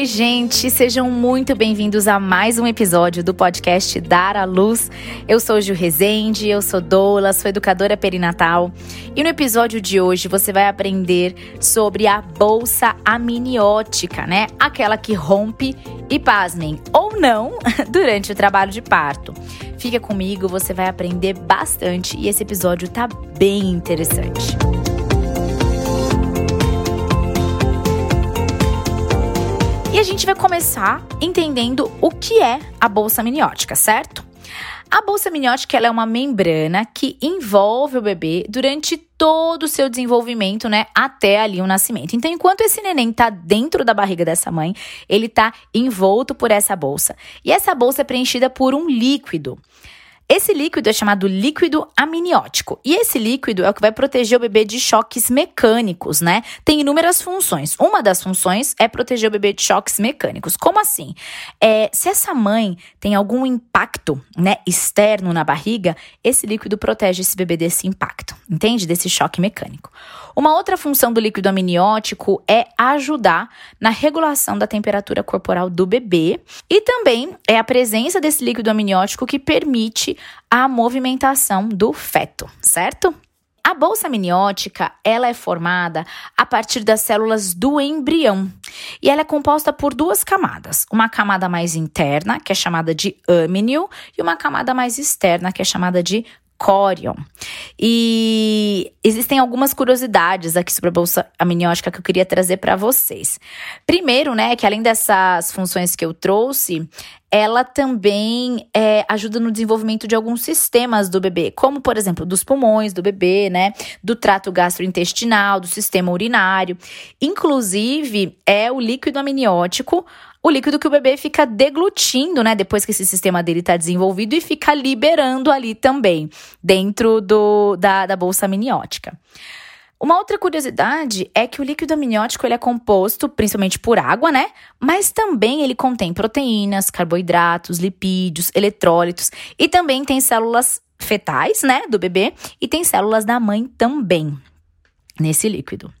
Oi, gente, sejam muito bem-vindos a mais um episódio do podcast Dar à Luz. Eu sou Gil Rezende, eu sou doula, sou educadora perinatal e no episódio de hoje você vai aprender sobre a bolsa amniótica, né? Aquela que rompe e pasmem ou não durante o trabalho de parto. Fica comigo, você vai aprender bastante e esse episódio tá bem interessante. E a gente vai começar entendendo o que é a bolsa amniótica, certo? A bolsa amniótica é uma membrana que envolve o bebê durante todo o seu desenvolvimento, né, até ali o nascimento. Então, enquanto esse neném tá dentro da barriga dessa mãe, ele tá envolto por essa bolsa. E essa bolsa é preenchida por um líquido. Esse líquido é chamado líquido amniótico. E esse líquido é o que vai proteger o bebê de choques mecânicos, né? Tem inúmeras funções. Uma das funções é proteger o bebê de choques mecânicos. Como assim? É, se essa mãe tem algum impacto, né, externo na barriga, esse líquido protege esse bebê desse impacto, entende? Desse choque mecânico. Uma outra função do líquido amniótico é ajudar na regulação da temperatura corporal do bebê e também é a presença desse líquido amniótico que permite a movimentação do feto, certo? A bolsa amniótica, ela é formada a partir das células do embrião e ela é composta por duas camadas, uma camada mais interna, que é chamada de âmnio, e uma camada mais externa, que é chamada de corion. E existem algumas curiosidades aqui sobre a bolsa amniótica que eu queria trazer para vocês. Primeiro, né, que além dessas funções que eu trouxe, ela também é, ajuda no desenvolvimento de alguns sistemas do bebê, como, por exemplo, dos pulmões do bebê, né? Do trato gastrointestinal, do sistema urinário. Inclusive, é o líquido amniótico o líquido que o bebê fica deglutindo, né? Depois que esse sistema dele está desenvolvido e fica liberando ali também, dentro do, da, da bolsa amniótica. Uma outra curiosidade é que o líquido amniótico ele é composto principalmente por água, né? Mas também ele contém proteínas, carboidratos, lipídios, eletrólitos e também tem células fetais, né, do bebê e tem células da mãe também nesse líquido.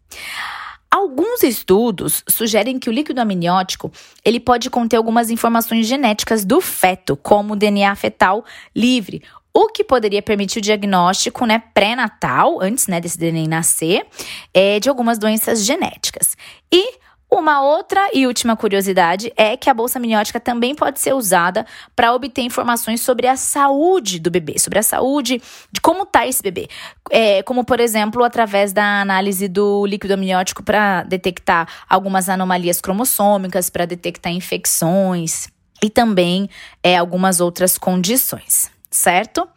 Alguns estudos sugerem que o líquido amniótico ele pode conter algumas informações genéticas do feto, como o DNA fetal livre, o que poderia permitir o diagnóstico né, pré-natal, antes né, desse neném nascer, é, de algumas doenças genéticas. E uma outra e última curiosidade é que a bolsa amniótica também pode ser usada para obter informações sobre a saúde do bebê, sobre a saúde de como está esse bebê. É, como, por exemplo, através da análise do líquido amniótico para detectar algumas anomalias cromossômicas, para detectar infecções e também é, algumas outras condições, certo?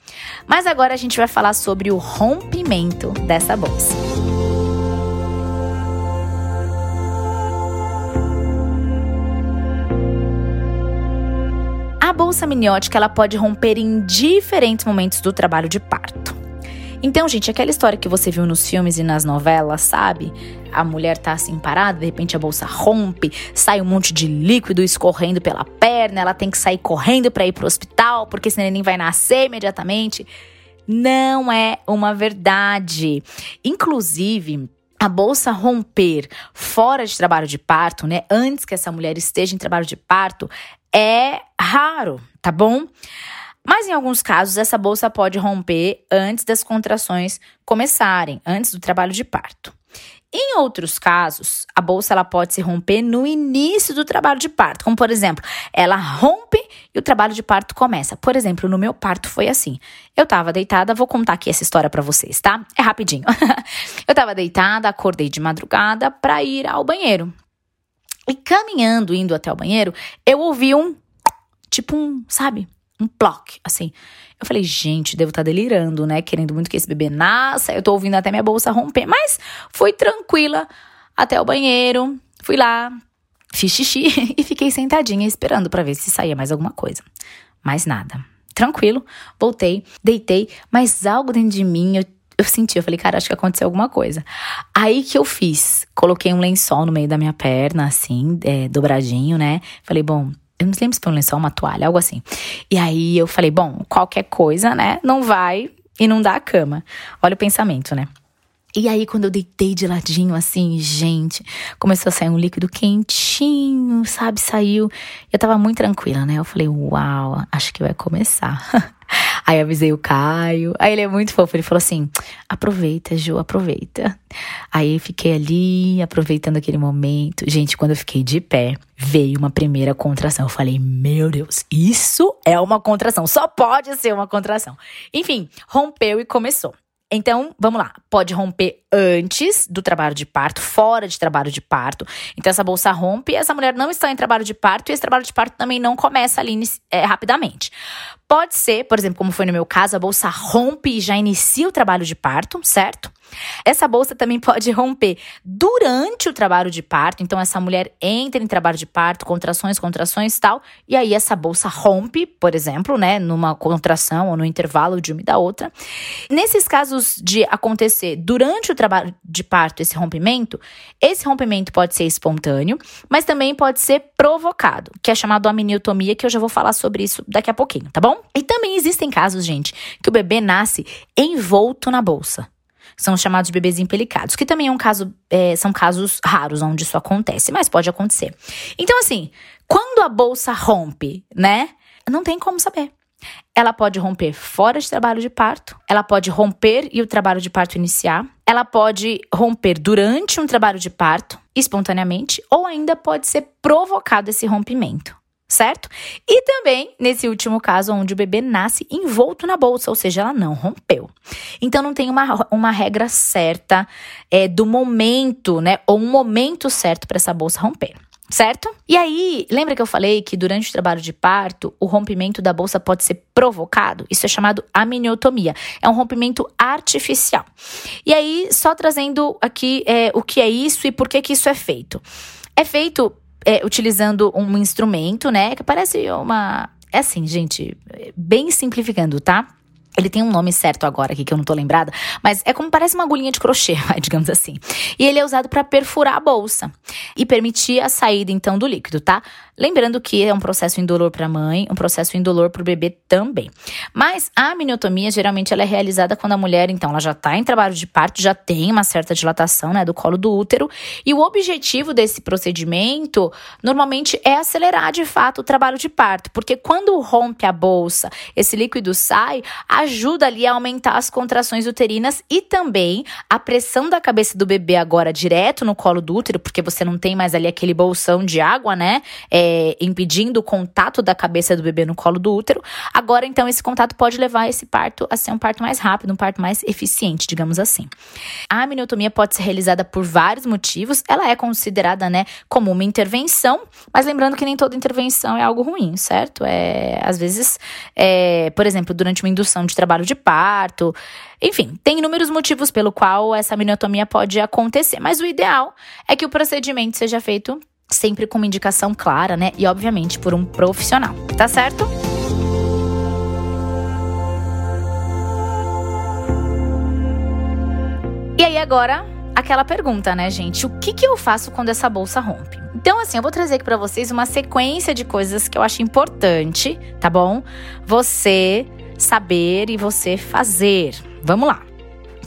Mas agora a gente vai falar sobre o rompimento dessa bolsa. A bolsa amniótica ela pode romper em diferentes momentos do trabalho de parto. Então, gente, aquela história que você viu nos filmes e nas novelas, sabe? A mulher tá assim parada, de repente a bolsa rompe, sai um monte de líquido escorrendo pela perna, ela tem que sair correndo para ir pro hospital, porque senão nem vai nascer imediatamente. Não é uma verdade. Inclusive, a bolsa romper fora de trabalho de parto, né? Antes que essa mulher esteja em trabalho de parto, é raro, tá bom? Mas em alguns casos, essa bolsa pode romper antes das contrações começarem, antes do trabalho de parto. Em outros casos, a bolsa ela pode se romper no início do trabalho de parto, como por exemplo, ela rompe e o trabalho de parto começa. Por exemplo, no meu parto foi assim. Eu tava deitada, vou contar aqui essa história para vocês, tá? É rapidinho. eu tava deitada, acordei de madrugada para ir ao banheiro. E caminhando, indo até o banheiro, eu ouvi um tipo um, sabe? Um ploc, assim. Eu falei, gente, devo estar tá delirando, né? Querendo muito que esse bebê nasça. Eu tô ouvindo até minha bolsa romper. Mas fui tranquila até o banheiro. Fui lá, fiz xixi e fiquei sentadinha esperando para ver se saía mais alguma coisa. Mais nada. Tranquilo, voltei, deitei, mas algo dentro de mim eu eu senti, eu falei, cara, acho que aconteceu alguma coisa. Aí que eu fiz? Coloquei um lençol no meio da minha perna, assim, é, dobradinho, né? Falei, bom, eu não lembro se foi um lençol, uma toalha, algo assim. E aí eu falei, bom, qualquer coisa, né? Não vai e não dá a cama. Olha o pensamento, né? E aí, quando eu deitei de ladinho, assim, gente, começou a sair um líquido quentinho, sabe? Saiu. Eu tava muito tranquila, né? Eu falei, uau, acho que vai começar. aí avisei o Caio. Aí ele é muito fofo. Ele falou assim: aproveita, Ju, aproveita. Aí fiquei ali, aproveitando aquele momento. Gente, quando eu fiquei de pé, veio uma primeira contração. Eu falei, meu Deus, isso é uma contração. Só pode ser uma contração. Enfim, rompeu e começou. Então, vamos lá. Pode romper antes do trabalho de parto, fora de trabalho de parto. Então, essa bolsa rompe, essa mulher não está em trabalho de parto e esse trabalho de parto também não começa ali é, rapidamente. Pode ser, por exemplo, como foi no meu caso, a bolsa rompe e já inicia o trabalho de parto, certo? Essa bolsa também pode romper durante o trabalho de parto. Então, essa mulher entra em trabalho de parto, contrações, contrações tal. E aí, essa bolsa rompe, por exemplo, né? Numa contração ou no intervalo de uma e da outra. Nesses casos de acontecer durante o trabalho de parto, esse rompimento, esse rompimento pode ser espontâneo, mas também pode ser provocado, que é chamado aminiotomia, que eu já vou falar sobre isso daqui a pouquinho, tá bom? E também existem casos, gente, que o bebê nasce envolto na bolsa são os chamados bebês impelicados, que também é um caso, é, são casos raros onde isso acontece, mas pode acontecer. Então, assim, quando a bolsa rompe, né? Não tem como saber. Ela pode romper fora de trabalho de parto, ela pode romper e o trabalho de parto iniciar, ela pode romper durante um trabalho de parto, espontaneamente, ou ainda pode ser provocado esse rompimento certo? E também nesse último caso, onde o bebê nasce envolto na bolsa, ou seja, ela não rompeu. Então não tem uma, uma regra certa é, do momento, né? Ou um momento certo para essa bolsa romper. Certo? E aí, lembra que eu falei que durante o trabalho de parto, o rompimento da bolsa pode ser provocado? Isso é chamado aminiotomia. É um rompimento artificial. E aí, só trazendo aqui é, o que é isso e por que, que isso é feito. É feito é, utilizando um instrumento, né? Que parece uma. É assim, gente, bem simplificando, tá? Ele tem um nome certo agora aqui que eu não tô lembrada, mas é como parece uma agulhinha de crochê, digamos assim. E ele é usado para perfurar a bolsa e permitir a saída então do líquido, tá? Lembrando que é um processo indolor para a mãe, um processo indolor para o bebê também. Mas a miniotomia geralmente ela é realizada quando a mulher então ela já está em trabalho de parto, já tem uma certa dilatação, né, do colo do útero, e o objetivo desse procedimento normalmente é acelerar de fato o trabalho de parto, porque quando rompe a bolsa, esse líquido sai, a ajuda ali a aumentar as contrações uterinas e também a pressão da cabeça do bebê agora direto no colo do útero, porque você não tem mais ali aquele bolsão de água, né? É, impedindo o contato da cabeça do bebê no colo do útero. Agora, então, esse contato pode levar esse parto a ser um parto mais rápido, um parto mais eficiente, digamos assim. A amniotomia pode ser realizada por vários motivos. Ela é considerada, né, como uma intervenção, mas lembrando que nem toda intervenção é algo ruim, certo? É, às vezes, é, por exemplo, durante uma indução de de trabalho de parto. Enfim, tem inúmeros motivos pelo qual essa miotomia pode acontecer, mas o ideal é que o procedimento seja feito sempre com uma indicação clara, né? E obviamente por um profissional, tá certo? E aí agora, aquela pergunta, né, gente? O que, que eu faço quando essa bolsa rompe? Então, assim, eu vou trazer aqui para vocês uma sequência de coisas que eu acho importante, tá bom? Você saber e você fazer. Vamos lá.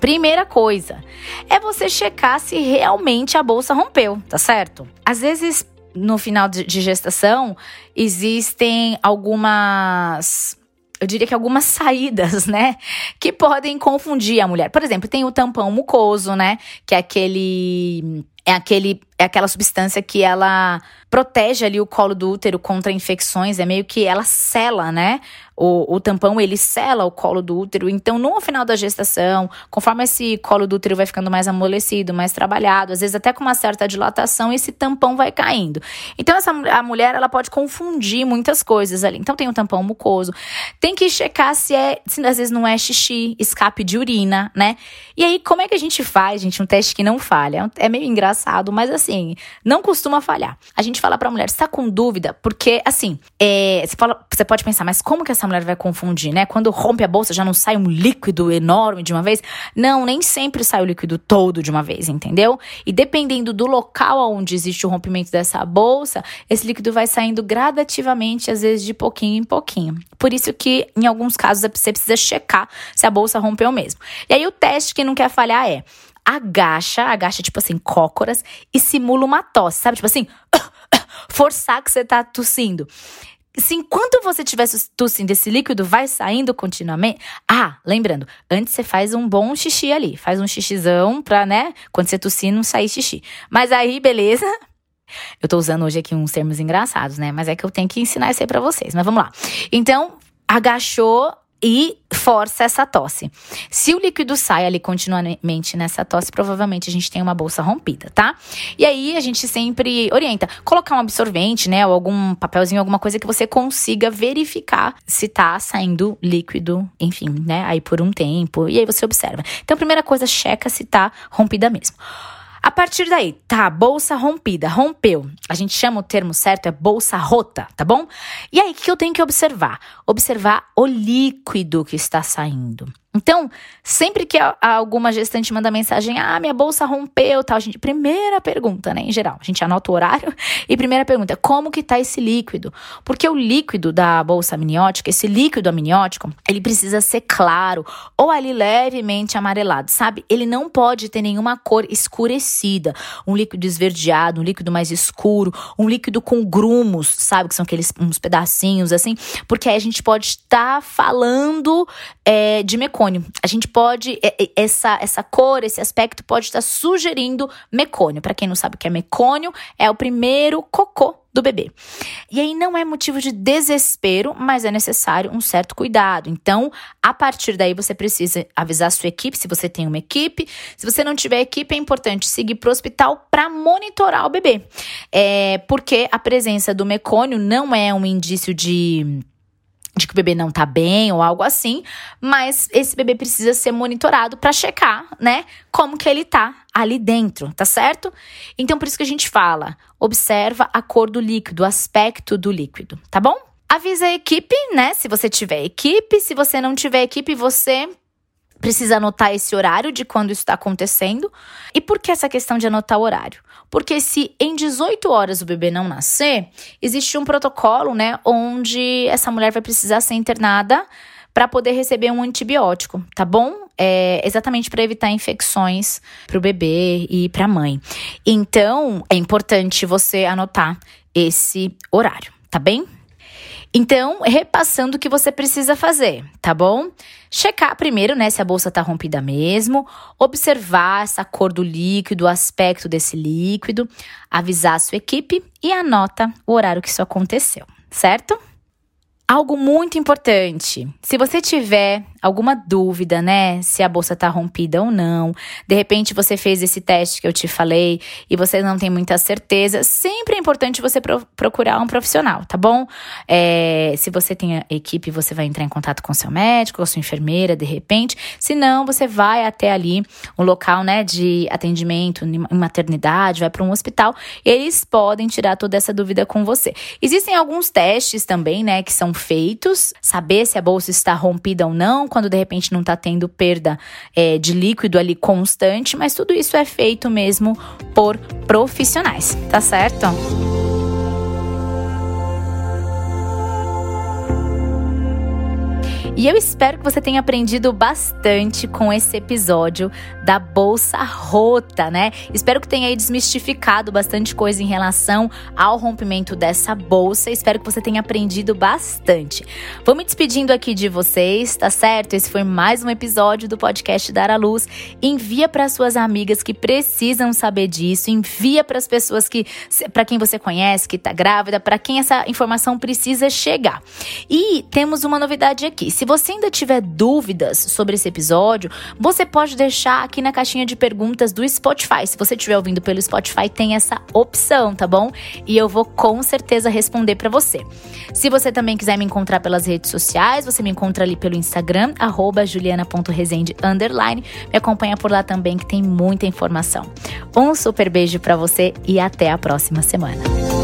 Primeira coisa é você checar se realmente a bolsa rompeu, tá certo? Às vezes, no final de gestação, existem algumas eu diria que algumas saídas, né, que podem confundir a mulher. Por exemplo, tem o tampão mucoso, né, que é aquele é aquele é aquela substância que ela protege ali o colo do útero contra infecções, é meio que ela sela, né? O, o tampão ele sela o colo do útero. Então, no final da gestação, conforme esse colo do útero vai ficando mais amolecido, mais trabalhado, às vezes até com uma certa dilatação, esse tampão vai caindo. Então, essa, a mulher ela pode confundir muitas coisas ali. Então, tem o tampão mucoso. Tem que checar se é, se às vezes não é xixi, escape de urina, né? E aí, como é que a gente faz, gente, um teste que não falha? É meio engraçado engraçado, mas assim, não costuma falhar. A gente fala pra mulher, você tá com dúvida? Porque, assim, é, você, fala, você pode pensar, mas como que essa mulher vai confundir, né? Quando rompe a bolsa, já não sai um líquido enorme de uma vez? Não, nem sempre sai o líquido todo de uma vez, entendeu? E dependendo do local onde existe o rompimento dessa bolsa, esse líquido vai saindo gradativamente, às vezes de pouquinho em pouquinho. Por isso que, em alguns casos, você precisa checar se a bolsa rompeu mesmo. E aí, o teste que não quer falhar é agacha, agacha tipo assim, cócoras e simula uma tosse, sabe? Tipo assim, forçar que você tá tossindo. Se enquanto você estiver tossindo, esse líquido vai saindo continuamente. Ah, lembrando, antes você faz um bom xixi ali. Faz um xixizão pra, né? Quando você tossir, não sair xixi. Mas aí, beleza. Eu tô usando hoje aqui uns termos engraçados, né? Mas é que eu tenho que ensinar isso aí pra vocês. Mas vamos lá. Então, agachou, e força essa tosse. Se o líquido sai ali continuamente nessa tosse, provavelmente a gente tem uma bolsa rompida, tá? E aí a gente sempre orienta colocar um absorvente, né, ou algum papelzinho, alguma coisa que você consiga verificar se tá saindo líquido, enfim, né, aí por um tempo. E aí você observa. Então, a primeira coisa, checa se tá rompida mesmo. A partir daí, tá, bolsa rompida, rompeu. A gente chama o termo certo, é bolsa rota, tá bom? E aí, o que eu tenho que observar? Observar o líquido que está saindo. Então, sempre que alguma gestante manda mensagem, ah, minha bolsa rompeu, tal, gente, primeira pergunta, né, em geral, a gente anota o horário e primeira pergunta, como que tá esse líquido? Porque o líquido da bolsa amniótica, esse líquido amniótico, ele precisa ser claro ou ali levemente amarelado, sabe? Ele não pode ter nenhuma cor escurecida, um líquido esverdeado, um líquido mais escuro, um líquido com grumos, sabe? Que são aqueles uns pedacinhos assim, porque aí a gente pode estar tá falando é, de mecônica mecônio. A gente pode, é, é, essa, essa cor, esse aspecto pode estar sugerindo mecônio. Para quem não sabe o que é mecônio, é o primeiro cocô do bebê. E aí não é motivo de desespero, mas é necessário um certo cuidado. Então, a partir daí você precisa avisar a sua equipe, se você tem uma equipe. Se você não tiver equipe, é importante seguir para o hospital para monitorar o bebê. É, porque a presença do mecônio não é um indício de de que o bebê não tá bem ou algo assim, mas esse bebê precisa ser monitorado para checar, né, como que ele tá ali dentro, tá certo? Então por isso que a gente fala, observa a cor do líquido, o aspecto do líquido, tá bom? Avisa a equipe, né, se você tiver equipe, se você não tiver equipe, você precisa anotar esse horário de quando isso está acontecendo. E por que essa questão de anotar o horário? Porque se em 18 horas o bebê não nascer, existe um protocolo, né, onde essa mulher vai precisar ser internada para poder receber um antibiótico, tá bom? É exatamente para evitar infecções para o bebê e para a mãe. Então, é importante você anotar esse horário, tá bem? Então, repassando o que você precisa fazer, tá bom? Checar primeiro, né, se a bolsa tá rompida mesmo, observar essa cor do líquido, o aspecto desse líquido, avisar a sua equipe e anota o horário que isso aconteceu, certo? Algo muito importante. Se você tiver alguma dúvida, né, se a bolsa tá rompida ou não, de repente você fez esse teste que eu te falei e você não tem muita certeza, sempre é importante você pro procurar um profissional, tá bom? É, se você tem equipe, você vai entrar em contato com seu médico, ou sua enfermeira, de repente. Se não, você vai até ali um local, né, de atendimento em maternidade, vai para um hospital, e eles podem tirar toda essa dúvida com você. Existem alguns testes também, né, que são feitos, saber se a bolsa está rompida ou não, quando de repente não está tendo perda é, de líquido ali constante, mas tudo isso é feito mesmo por profissionais, tá certo? E eu espero que você tenha aprendido bastante com esse episódio da bolsa rota, né? Espero que tenha desmistificado bastante coisa em relação ao rompimento dessa bolsa. Espero que você tenha aprendido bastante. Vou me despedindo aqui de vocês, tá certo? Esse foi mais um episódio do podcast Dar à Luz. Envia para suas amigas que precisam saber disso, envia para as pessoas que para quem você conhece que tá grávida, para quem essa informação precisa chegar. E temos uma novidade aqui. Se você ainda tiver dúvidas sobre esse episódio, você pode deixar aqui na caixinha de perguntas do Spotify. Se você estiver ouvindo pelo Spotify, tem essa opção, tá bom? E eu vou com certeza responder para você. Se você também quiser me encontrar pelas redes sociais, você me encontra ali pelo Instagram, juliana.resende, Me acompanha por lá também que tem muita informação. Um super beijo para você e até a próxima semana.